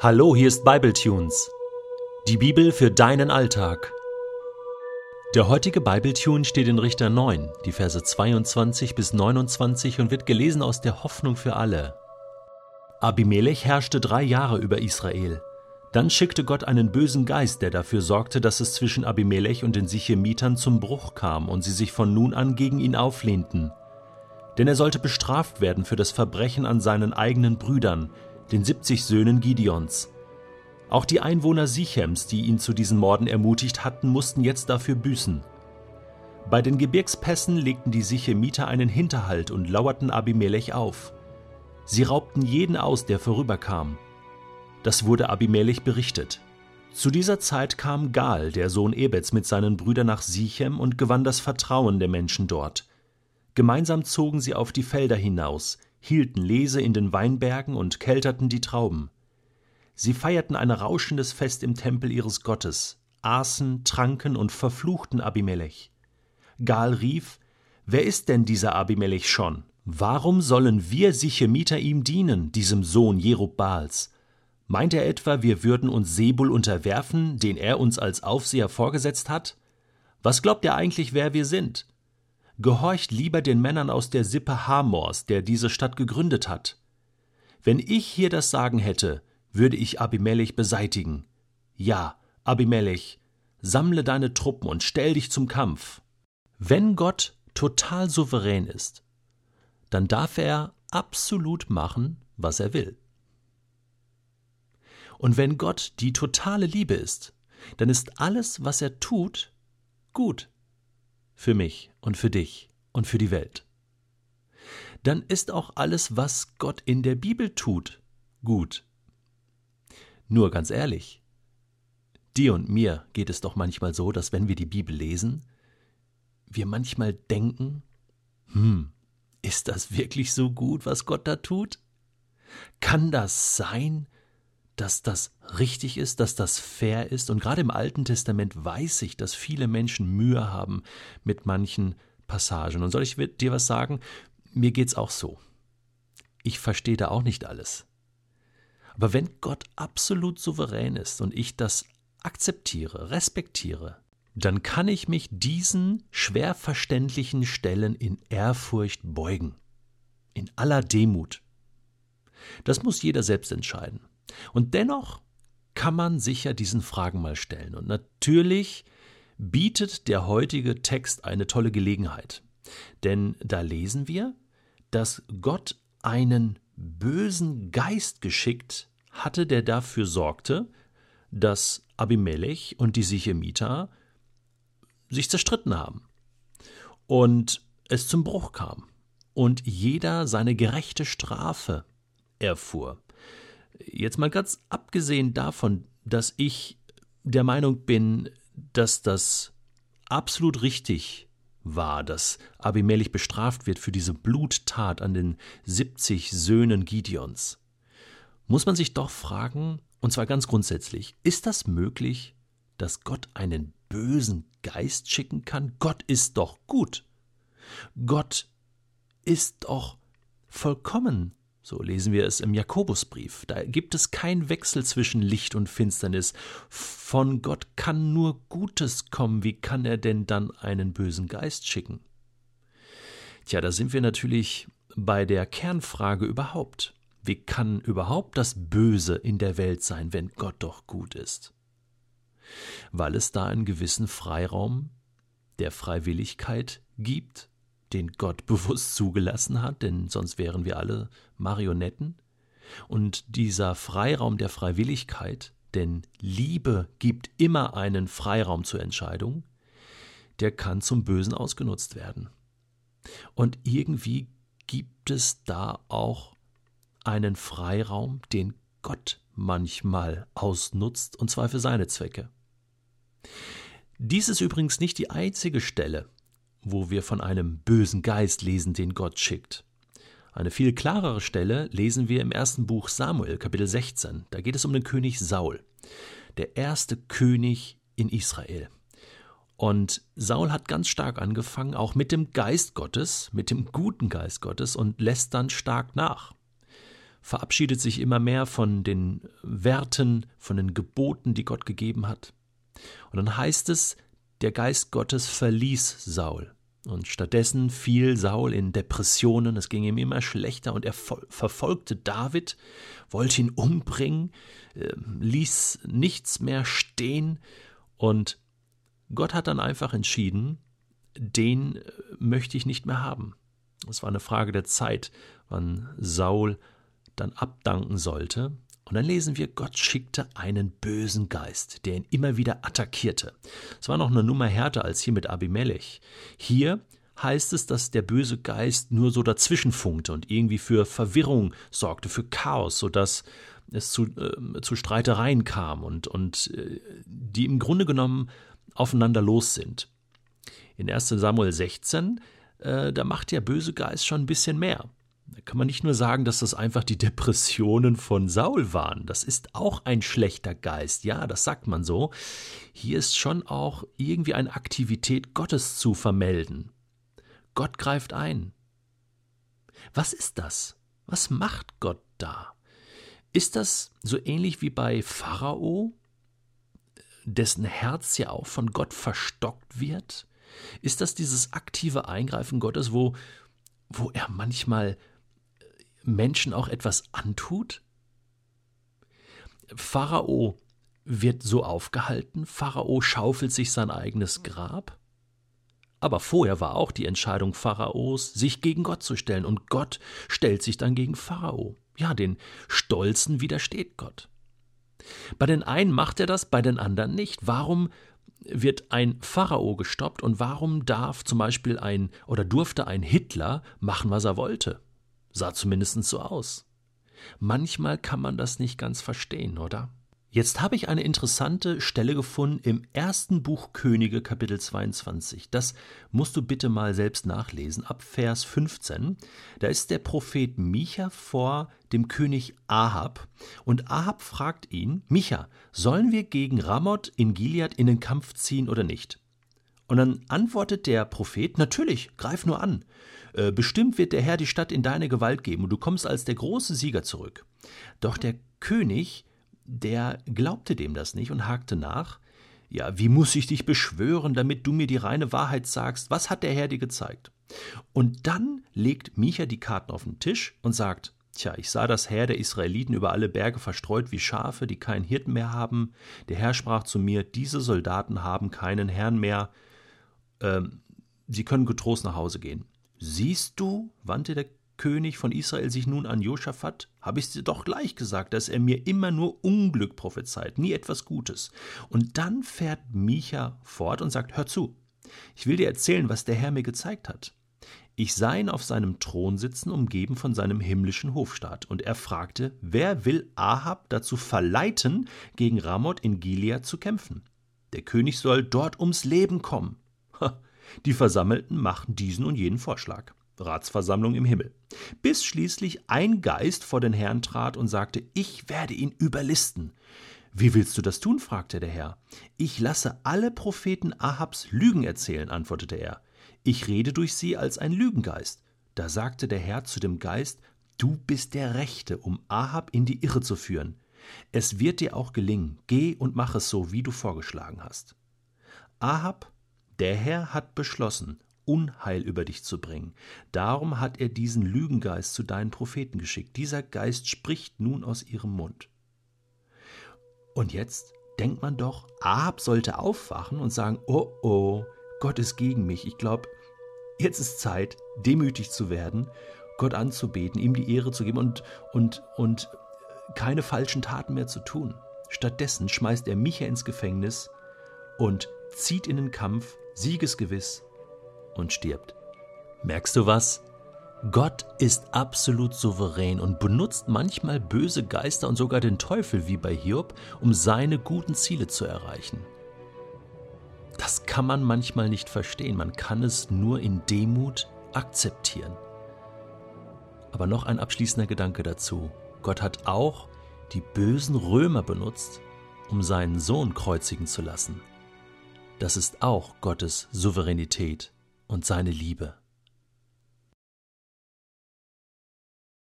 Hallo, hier ist Bibletunes. Die Bibel für deinen Alltag. Der heutige Bibletune steht in Richter 9, die Verse 22 bis 29 und wird gelesen aus der Hoffnung für alle. Abimelech herrschte drei Jahre über Israel. Dann schickte Gott einen bösen Geist, der dafür sorgte, dass es zwischen Abimelech und den Sichemitern zum Bruch kam und sie sich von nun an gegen ihn auflehnten. Denn er sollte bestraft werden für das Verbrechen an seinen eigenen Brüdern, den 70 Söhnen Gideons. Auch die Einwohner Sichems, die ihn zu diesen Morden ermutigt hatten, mussten jetzt dafür büßen. Bei den Gebirgspässen legten die Sichemiter einen Hinterhalt und lauerten Abimelech auf. Sie raubten jeden aus, der vorüberkam. Das wurde Abimelech berichtet. Zu dieser Zeit kam Gal, der Sohn Ebets, mit seinen Brüdern nach Sichem und gewann das Vertrauen der Menschen dort. Gemeinsam zogen sie auf die Felder hinaus, hielten Lese in den Weinbergen und kelterten die Trauben. Sie feierten ein rauschendes Fest im Tempel ihres Gottes, aßen, tranken und verfluchten Abimelech. Gal rief, Wer ist denn dieser Abimelech schon? Warum sollen wir Sichemiter ihm dienen, diesem Sohn Jerubbaals? Meint er etwa, wir würden uns Sebul unterwerfen, den er uns als Aufseher vorgesetzt hat? Was glaubt er eigentlich, wer wir sind? Gehorcht lieber den Männern aus der Sippe Hamors, der diese Stadt gegründet hat. Wenn ich hier das Sagen hätte, würde ich Abimelech beseitigen. Ja, Abimelech, sammle deine Truppen und stell dich zum Kampf. Wenn Gott total souverän ist, dann darf er absolut machen, was er will. Und wenn Gott die totale Liebe ist, dann ist alles, was er tut, gut für mich und für dich und für die Welt. Dann ist auch alles, was Gott in der Bibel tut, gut. Nur ganz ehrlich, dir und mir geht es doch manchmal so, dass wenn wir die Bibel lesen, wir manchmal denken, hm, ist das wirklich so gut, was Gott da tut? Kann das sein, dass das richtig ist, dass das fair ist. Und gerade im Alten Testament weiß ich, dass viele Menschen Mühe haben mit manchen Passagen. Und soll ich dir was sagen? Mir geht's auch so. Ich verstehe da auch nicht alles. Aber wenn Gott absolut souverän ist und ich das akzeptiere, respektiere, dann kann ich mich diesen schwer verständlichen Stellen in Ehrfurcht beugen, in aller Demut. Das muss jeder selbst entscheiden. Und dennoch kann man sich ja diesen Fragen mal stellen. Und natürlich bietet der heutige Text eine tolle Gelegenheit. Denn da lesen wir, dass Gott einen bösen Geist geschickt hatte, der dafür sorgte, dass Abimelech und die Sichemiter sich zerstritten haben und es zum Bruch kam und jeder seine gerechte Strafe erfuhr. Jetzt mal ganz abgesehen davon, dass ich der Meinung bin, dass das absolut richtig war, dass Abimelech bestraft wird für diese Bluttat an den 70 Söhnen Gideons, muss man sich doch fragen, und zwar ganz grundsätzlich, ist das möglich, dass Gott einen bösen Geist schicken kann? Gott ist doch gut. Gott ist doch vollkommen. So lesen wir es im Jakobusbrief. Da gibt es keinen Wechsel zwischen Licht und Finsternis. Von Gott kann nur Gutes kommen. Wie kann er denn dann einen bösen Geist schicken? Tja, da sind wir natürlich bei der Kernfrage überhaupt. Wie kann überhaupt das Böse in der Welt sein, wenn Gott doch gut ist? Weil es da einen gewissen Freiraum der Freiwilligkeit gibt den Gott bewusst zugelassen hat, denn sonst wären wir alle Marionetten. Und dieser Freiraum der Freiwilligkeit, denn Liebe gibt immer einen Freiraum zur Entscheidung, der kann zum Bösen ausgenutzt werden. Und irgendwie gibt es da auch einen Freiraum, den Gott manchmal ausnutzt, und zwar für seine Zwecke. Dies ist übrigens nicht die einzige Stelle, wo wir von einem bösen Geist lesen, den Gott schickt. Eine viel klarere Stelle lesen wir im ersten Buch Samuel, Kapitel 16. Da geht es um den König Saul, der erste König in Israel. Und Saul hat ganz stark angefangen, auch mit dem Geist Gottes, mit dem guten Geist Gottes und lässt dann stark nach. verabschiedet sich immer mehr von den Werten, von den Geboten, die Gott gegeben hat. Und dann heißt es, der Geist Gottes verließ Saul. Und stattdessen fiel Saul in Depressionen, es ging ihm immer schlechter und er verfolgte David, wollte ihn umbringen, ähm, ließ nichts mehr stehen und Gott hat dann einfach entschieden, den äh, möchte ich nicht mehr haben. Es war eine Frage der Zeit, wann Saul dann abdanken sollte. Und dann lesen wir, Gott schickte einen bösen Geist, der ihn immer wieder attackierte. Es war noch eine Nummer härter als hier mit Abimelech. Hier heißt es, dass der böse Geist nur so dazwischen funkte und irgendwie für Verwirrung sorgte, für Chaos, sodass es zu, äh, zu Streitereien kam und, und äh, die im Grunde genommen aufeinander los sind. In 1 Samuel 16, äh, da macht der böse Geist schon ein bisschen mehr. Da kann man nicht nur sagen, dass das einfach die Depressionen von Saul waren. Das ist auch ein schlechter Geist. Ja, das sagt man so. Hier ist schon auch irgendwie eine Aktivität Gottes zu vermelden. Gott greift ein. Was ist das? Was macht Gott da? Ist das so ähnlich wie bei Pharao, dessen Herz ja auch von Gott verstockt wird? Ist das dieses aktive Eingreifen Gottes, wo, wo er manchmal Menschen auch etwas antut? Pharao wird so aufgehalten, Pharao schaufelt sich sein eigenes Grab. Aber vorher war auch die Entscheidung Pharaos, sich gegen Gott zu stellen, und Gott stellt sich dann gegen Pharao. Ja, den Stolzen widersteht Gott. Bei den einen macht er das, bei den anderen nicht. Warum wird ein Pharao gestoppt und warum darf zum Beispiel ein oder durfte ein Hitler machen, was er wollte? Sah zumindest so aus. Manchmal kann man das nicht ganz verstehen, oder? Jetzt habe ich eine interessante Stelle gefunden im ersten Buch Könige, Kapitel 22. Das musst du bitte mal selbst nachlesen, ab Vers 15. Da ist der Prophet Micha vor dem König Ahab und Ahab fragt ihn: Micha, sollen wir gegen Ramoth in Gilead in den Kampf ziehen oder nicht? Und dann antwortet der Prophet: Natürlich, greif nur an. Äh, bestimmt wird der Herr die Stadt in deine Gewalt geben und du kommst als der große Sieger zurück. Doch der König der glaubte dem das nicht und hakte nach. Ja, wie muss ich dich beschwören, damit du mir die reine Wahrheit sagst? Was hat der Herr dir gezeigt? Und dann legt Micha die Karten auf den Tisch und sagt, Tja, ich sah das Heer der Israeliten über alle Berge verstreut wie Schafe, die keinen Hirten mehr haben. Der Herr sprach zu mir, diese Soldaten haben keinen Herrn mehr. Ähm, sie können getrost nach Hause gehen. Siehst du, wandte der König von Israel sich nun an Josaphat, habe ich dir doch gleich gesagt, dass er mir immer nur Unglück prophezeit, nie etwas Gutes. Und dann fährt Micha fort und sagt: Hör zu, ich will dir erzählen, was der Herr mir gezeigt hat. Ich sah ihn auf seinem Thron sitzen, umgeben von seinem himmlischen Hofstaat, und er fragte, wer will Ahab dazu verleiten, gegen Ramoth in Gilead zu kämpfen? Der König soll dort ums Leben kommen. Die Versammelten machten diesen und jenen Vorschlag. Ratsversammlung im Himmel. Bis schließlich ein Geist vor den Herrn trat und sagte, ich werde ihn überlisten. Wie willst du das tun? fragte der Herr. Ich lasse alle Propheten Ahabs Lügen erzählen, antwortete er. Ich rede durch sie als ein Lügengeist. Da sagte der Herr zu dem Geist, Du bist der Rechte, um Ahab in die Irre zu führen. Es wird dir auch gelingen. Geh und mach es so, wie du vorgeschlagen hast. Ahab, der Herr hat beschlossen, Unheil über dich zu bringen. Darum hat er diesen Lügengeist zu deinen Propheten geschickt. Dieser Geist spricht nun aus ihrem Mund. Und jetzt denkt man doch, Ahab sollte aufwachen und sagen, oh oh, Gott ist gegen mich. Ich glaube, jetzt ist Zeit, demütig zu werden, Gott anzubeten, ihm die Ehre zu geben und, und, und keine falschen Taten mehr zu tun. Stattdessen schmeißt er Micha ins Gefängnis und zieht in den Kampf, siegesgewiss, und stirbt. Merkst du was? Gott ist absolut souverän und benutzt manchmal böse Geister und sogar den Teufel wie bei Hiob, um seine guten Ziele zu erreichen. Das kann man manchmal nicht verstehen, man kann es nur in Demut akzeptieren. Aber noch ein abschließender Gedanke dazu. Gott hat auch die bösen Römer benutzt, um seinen Sohn kreuzigen zu lassen. Das ist auch Gottes Souveränität und seine Liebe.